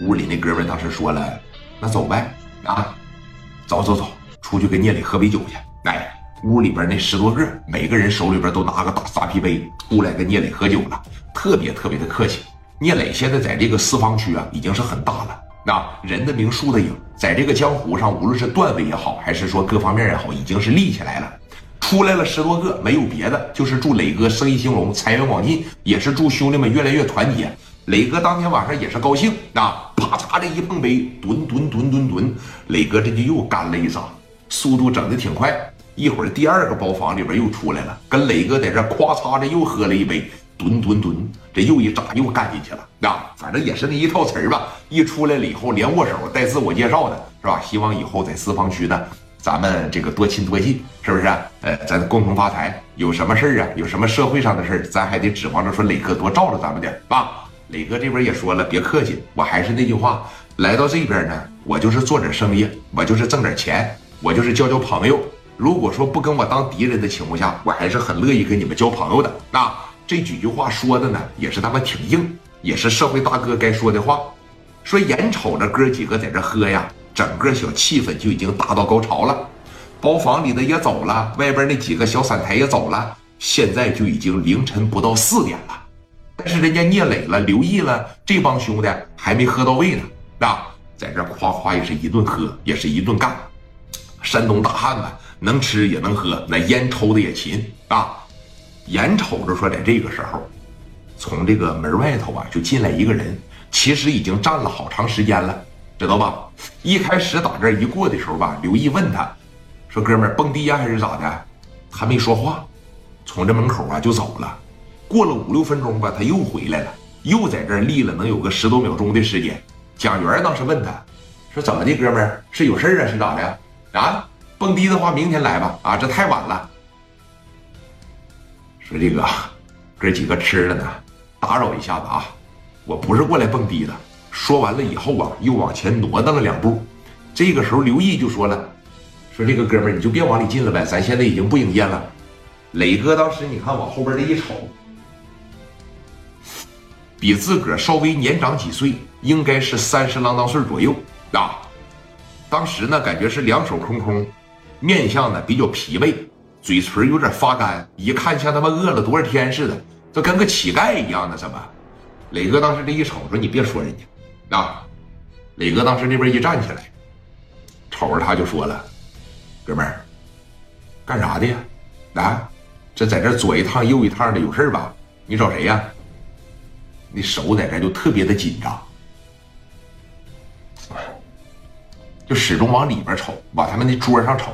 屋里那哥们当时说了：“那走呗，啊，走走走，出去跟聂磊喝杯酒去。”哎，屋里边那十多个，每个人手里边都拿个大沙啤杯，出来跟聂磊喝酒了，特别特别的客气。聂磊现在在这个四方区啊，已经是很大了，那人的名树的影，在这个江湖上，无论是段位也好，还是说各方面也好，已经是立起来了。出来了十多个，没有别的，就是祝磊哥生意兴隆，财源广进，也是祝兄弟们越来越团结。磊哥当天晚上也是高兴啊，咔嚓这一碰杯，吨吨吨吨吨，磊哥这就又干了一嗓，速度整的挺快。一会儿第二个包房里边又出来了，跟磊哥在这咵嚓着又喝了一杯，吨吨吨，这又一扎又干进去了啊，反正也是那一套词儿吧。一出来了以后连握手带自我介绍的是吧？希望以后在四方区呢。咱们这个多亲多近，是不是？呃，咱共同发财。有什么事儿啊？有什么社会上的事儿，咱还得指望着说磊哥多罩着咱们点啊。磊哥这边也说了，别客气，我还是那句话，来到这边呢，我就是做点生意，我就是挣点钱，我就是交交朋友。如果说不跟我当敌人的情况下，我还是很乐意跟你们交朋友的。那这几句话说的呢，也是他妈挺硬，也是社会大哥该说的话。说眼瞅着哥几个在这喝呀。整个小气氛就已经达到高潮了，包房里的也走了，外边那几个小散台也走了，现在就已经凌晨不到四点了。但是人家聂磊了，刘毅了，这帮兄弟还没喝到位呢，啊，在这夸夸也是一顿喝，也是一顿干。山东大汉子能吃也能喝，那烟抽的也勤啊。眼瞅着说，在这个时候，从这个门外头啊就进来一个人，其实已经站了好长时间了。知道吧？一开始打这一过的时候吧，刘毅问他，说：“哥们儿蹦迪呀，还是咋的？”他没说话，从这门口啊就走了。过了五六分钟吧，他又回来了，又在这立了能有个十多秒钟的时间。蒋元当时问他，说：“怎么的，哥们儿是有事儿啊？是咋的？啊？蹦迪的话，明天来吧。啊，这太晚了。”说这个哥几个吃了呢，打扰一下子啊，我不是过来蹦迪的。说完了以后啊，又往前挪荡了两步。这个时候，刘毅就说了：“说这个哥们儿，你就别往里进了呗，咱现在已经不营业了。”磊哥当时你看往后边这一瞅，比自个儿稍微年长几岁，应该是三十郎当岁左右啊。当时呢，感觉是两手空空，面相呢比较疲惫，嘴唇有点发干，一看像他妈饿了多少天似的，就跟个乞丐一样的。怎么？磊哥当时这一瞅，说：“你别说人家。”啊，磊哥当时那边一站起来，瞅着他就说了：“哥们儿，干啥的呀？啊，这在这左一趟右一趟的，有事吧？你找谁呀？那手在这就特别的紧张，就始终往里边瞅，往他们那桌上瞅。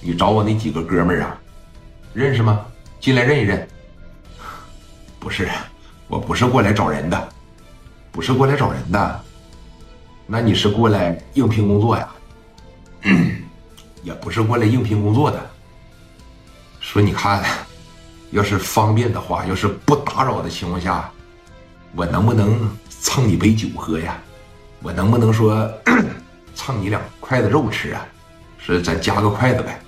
你找我那几个哥们儿啊，认识吗？进来认一认。不是。”我不是过来找人的，不是过来找人的，那你是过来应聘工作呀？也不是过来应聘工作的。说你看，要是方便的话，要是不打扰的情况下，我能不能蹭你杯酒喝呀？我能不能说 蹭你两筷子肉吃啊？说咱加个筷子呗。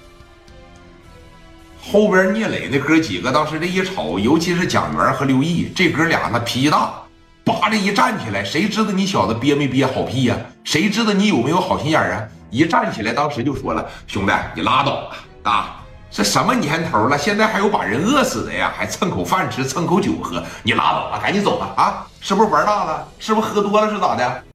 后边聂磊那哥几个当时这一瞅，尤其是蒋元和刘毅这哥俩，那脾气大，叭的一站起来，谁知道你小子憋没憋好屁呀？谁知道你有没有好心眼啊？一站起来，当时就说了：“兄弟，你拉倒吧！啊，这什么年头了，现在还有把人饿死的呀？还蹭口饭吃，蹭口酒喝，你拉倒吧，赶紧走吧！啊，是不是玩大了？是不是喝多了？是咋的？”